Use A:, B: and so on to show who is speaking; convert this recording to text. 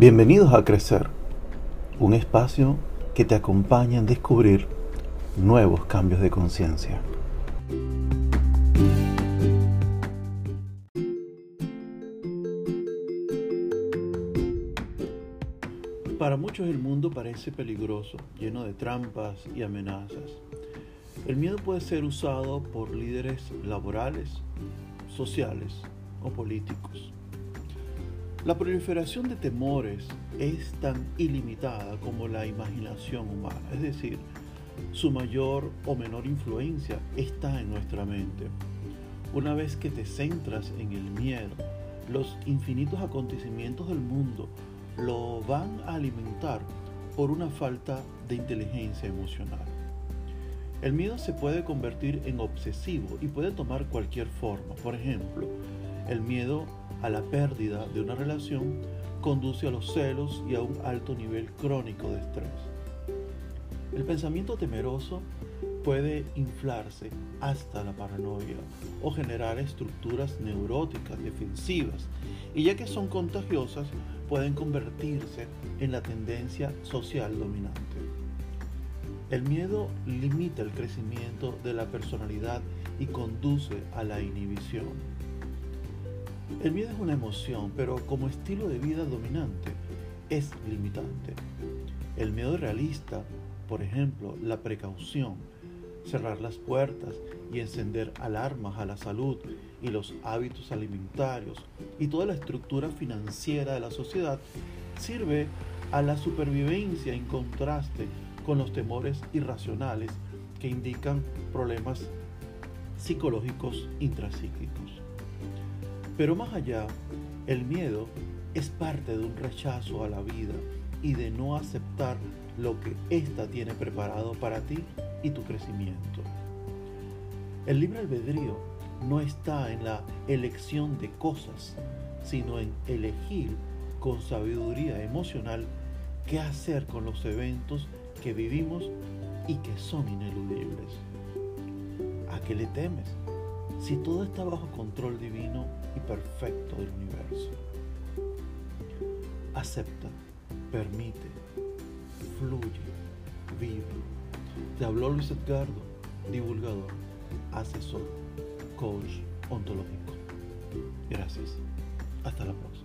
A: Bienvenidos a Crecer, un espacio que te acompaña en descubrir nuevos cambios de conciencia. Para muchos el mundo parece peligroso, lleno de trampas y amenazas. El miedo puede ser usado por líderes laborales, sociales o políticos. La proliferación de temores es tan ilimitada como la imaginación humana, es decir, su mayor o menor influencia está en nuestra mente. Una vez que te centras en el miedo, los infinitos acontecimientos del mundo lo van a alimentar por una falta de inteligencia emocional. El miedo se puede convertir en obsesivo y puede tomar cualquier forma. Por ejemplo, el miedo a la pérdida de una relación conduce a los celos y a un alto nivel crónico de estrés. El pensamiento temeroso puede inflarse hasta la paranoia o generar estructuras neuróticas defensivas y ya que son contagiosas pueden convertirse en la tendencia social dominante. El miedo limita el crecimiento de la personalidad y conduce a la inhibición. El miedo es una emoción, pero como estilo de vida dominante es limitante. El miedo realista, por ejemplo, la precaución, cerrar las puertas y encender alarmas a la salud y los hábitos alimentarios y toda la estructura financiera de la sociedad, sirve a la supervivencia en contraste con los temores irracionales que indican problemas psicológicos intracíclicos. Pero más allá, el miedo es parte de un rechazo a la vida y de no aceptar lo que ésta tiene preparado para ti y tu crecimiento. El libre albedrío no está en la elección de cosas, sino en elegir con sabiduría emocional qué hacer con los eventos que vivimos y que son ineludibles. ¿A qué le temes? Si todo está bajo control divino y perfecto del universo. Acepta, permite, fluye, vive. Te habló Luis Edgardo, divulgador, asesor, coach ontológico. Gracias. Hasta la próxima.